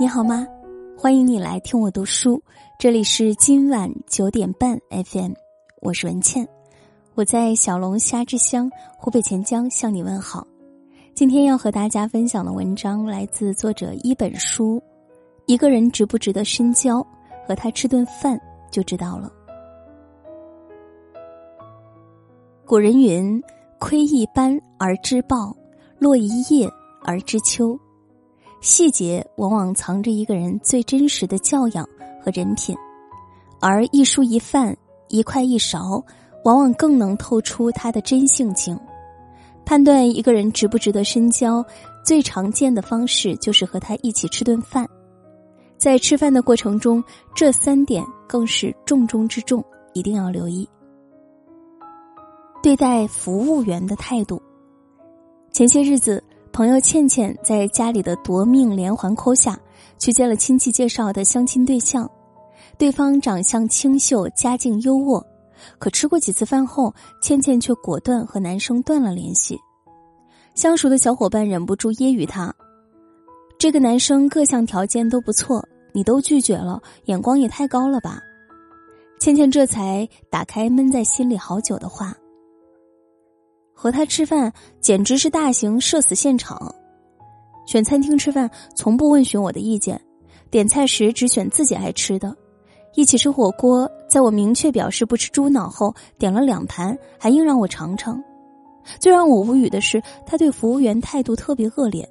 你好吗？欢迎你来听我读书，这里是今晚九点半 FM，我是文倩，我在小龙虾之乡湖北潜江向你问好。今天要和大家分享的文章来自作者一本书，一个人值不值得深交，和他吃顿饭就知道了。古人云：“窥一斑而知豹，落一叶而知秋。”细节往往藏着一个人最真实的教养和人品，而一蔬一饭、一筷一勺，往往更能透出他的真性情。判断一个人值不值得深交，最常见的方式就是和他一起吃顿饭。在吃饭的过程中，这三点更是重中之重，一定要留意。对待服务员的态度，前些日子。朋友倩倩在家里的夺命连环扣下，去见了亲戚介绍的相亲对象，对方长相清秀，家境优渥，可吃过几次饭后，倩倩却果断和男生断了联系。相熟的小伙伴忍不住揶揄他：“这个男生各项条件都不错，你都拒绝了，眼光也太高了吧？”倩倩这才打开闷在心里好久的话。和他吃饭简直是大型社死现场，选餐厅吃饭从不问询我的意见，点菜时只选自己爱吃的，一起吃火锅，在我明确表示不吃猪脑后，点了两盘，还硬让我尝尝。最让我无语的是，他对服务员态度特别恶劣。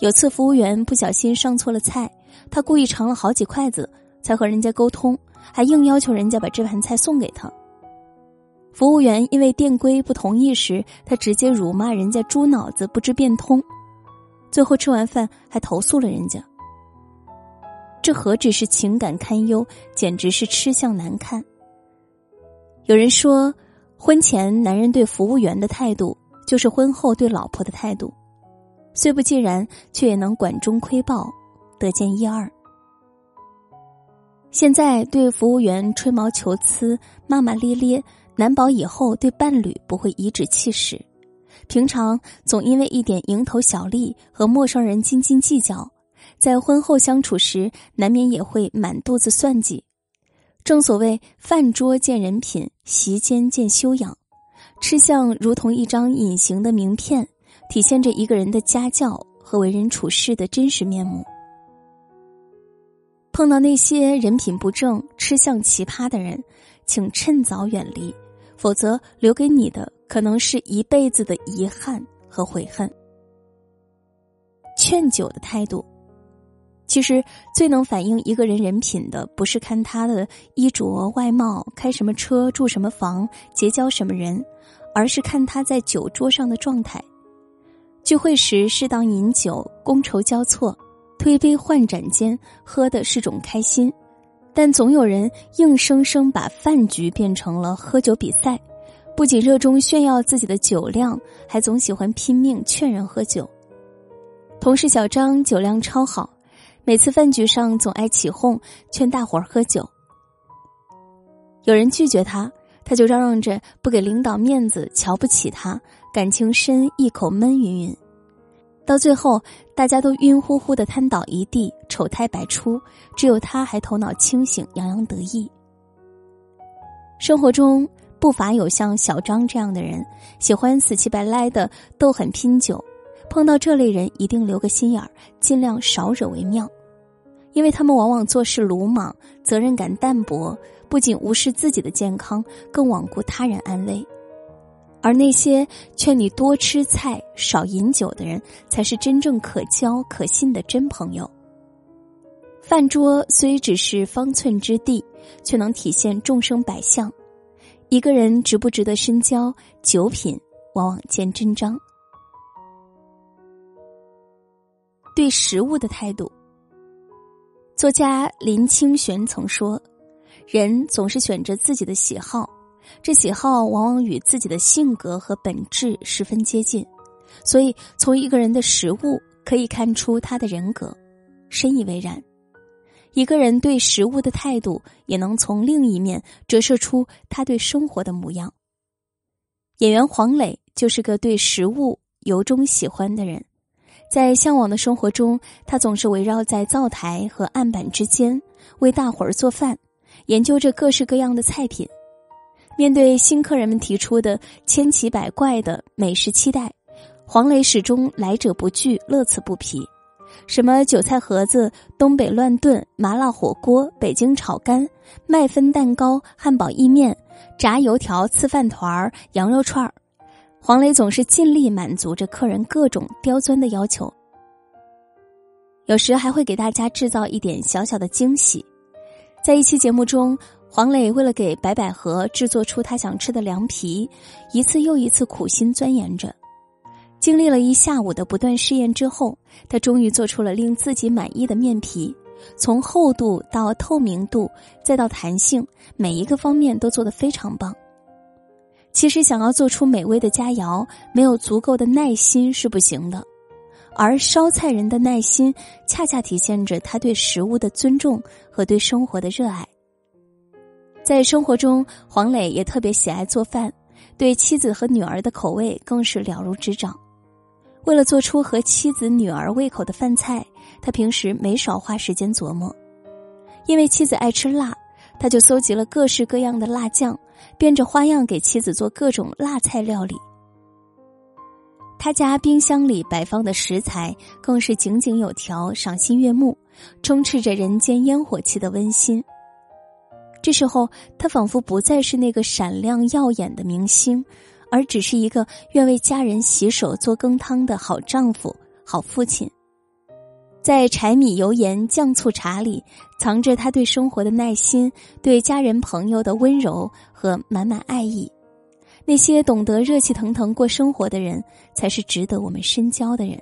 有次服务员不小心上错了菜，他故意尝了好几筷子，才和人家沟通，还硬要求人家把这盘菜送给他。服务员因为店规不同意时，他直接辱骂人家猪脑子不知变通，最后吃完饭还投诉了人家。这何止是情感堪忧，简直是吃相难看。有人说，婚前男人对服务员的态度，就是婚后对老婆的态度，虽不尽然，却也能管中窥豹，得见一二。现在对服务员吹毛求疵、骂骂咧咧。难保以后对伴侣不会颐指气使，平常总因为一点蝇头小利和陌生人斤斤计较，在婚后相处时难免也会满肚子算计。正所谓饭桌见人品，席间见修养，吃相如同一张隐形的名片，体现着一个人的家教和为人处事的真实面目。碰到那些人品不正、吃相奇葩的人，请趁早远离。否则，留给你的可能是一辈子的遗憾和悔恨。劝酒的态度，其实最能反映一个人人品的，不是看他的衣着、外貌、开什么车、住什么房、结交什么人，而是看他在酒桌上的状态。聚会时适当饮酒，觥筹交错，推杯换盏间，喝的是种开心。但总有人硬生生把饭局变成了喝酒比赛，不仅热衷炫耀自己的酒量，还总喜欢拼命劝人喝酒。同事小张酒量超好，每次饭局上总爱起哄劝大伙儿喝酒。有人拒绝他，他就嚷嚷着不给领导面子，瞧不起他，感情深，一口闷云云。到最后，大家都晕乎乎的瘫倒一地，丑态百出，只有他还头脑清醒，洋洋得意。生活中不乏有像小张这样的人，喜欢死乞白赖的斗狠拼酒，碰到这类人一定留个心眼儿，尽量少惹为妙，因为他们往往做事鲁莽，责任感淡薄，不仅无视自己的健康，更罔顾他人安危。而那些劝你多吃菜、少饮酒的人，才是真正可交可信的真朋友。饭桌虽只是方寸之地，却能体现众生百相。一个人值不值得深交，酒品往往见真章。对食物的态度，作家林清玄曾说：“人总是选择自己的喜好。”这喜好往往与自己的性格和本质十分接近，所以从一个人的食物可以看出他的人格，深以为然。一个人对食物的态度，也能从另一面折射出他对生活的模样。演员黄磊就是个对食物由衷喜欢的人，在向往的生活中，他总是围绕在灶台和案板之间，为大伙儿做饭，研究着各式各样的菜品。面对新客人们提出的千奇百怪的美食期待，黄磊始终来者不拒，乐此不疲。什么韭菜盒子、东北乱炖、麻辣火锅、北京炒肝、麦芬蛋糕、汉堡意面、炸油条、刺饭团儿、羊肉串儿，黄磊总是尽力满足着客人各种刁钻的要求。有时还会给大家制造一点小小的惊喜。在一期节目中，黄磊为了给白百合制作出他想吃的凉皮，一次又一次苦心钻研着。经历了一下午的不断试验之后，他终于做出了令自己满意的面皮，从厚度到透明度再到弹性，每一个方面都做得非常棒。其实，想要做出美味的佳肴，没有足够的耐心是不行的，而烧菜人的耐心，恰恰体现着他对食物的尊重和对生活的热爱。在生活中，黄磊也特别喜爱做饭，对妻子和女儿的口味更是了如指掌。为了做出合妻子女儿胃口的饭菜，他平时没少花时间琢磨。因为妻子爱吃辣，他就搜集了各式各样的辣酱，变着花样给妻子做各种辣菜料理。他家冰箱里摆放的食材更是井井有条、赏心悦目，充斥着人间烟火气的温馨。这时候，他仿佛不再是那个闪亮耀眼的明星。而只是一个愿为家人洗手做羹汤的好丈夫、好父亲，在柴米油盐酱醋茶里，藏着他对生活的耐心、对家人朋友的温柔和满满爱意。那些懂得热气腾腾过生活的人，才是值得我们深交的人，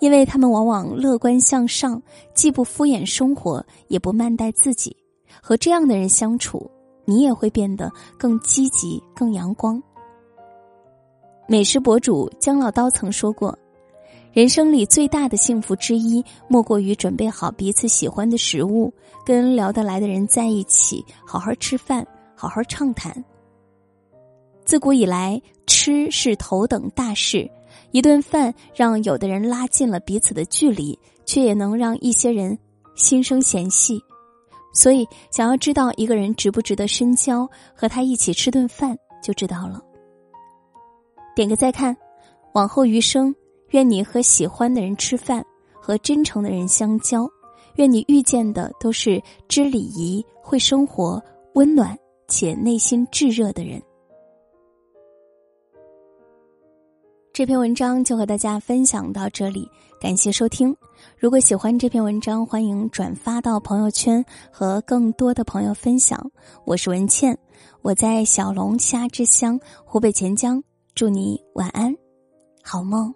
因为他们往往乐观向上，既不敷衍生活，也不慢待自己。和这样的人相处，你也会变得更积极、更阳光。美食博主姜老刀曾说过：“人生里最大的幸福之一，莫过于准备好彼此喜欢的食物，跟聊得来的人在一起，好好吃饭，好好畅谈。”自古以来，吃是头等大事。一顿饭让有的人拉近了彼此的距离，却也能让一些人心生嫌隙。所以，想要知道一个人值不值得深交，和他一起吃顿饭就知道了。点个再看，往后余生，愿你和喜欢的人吃饭，和真诚的人相交，愿你遇见的都是知礼仪、会生活、温暖且内心炙热的人。这篇文章就和大家分享到这里，感谢收听。如果喜欢这篇文章，欢迎转发到朋友圈和更多的朋友分享。我是文倩，我在小龙虾之乡湖北潜江。祝你晚安，好梦。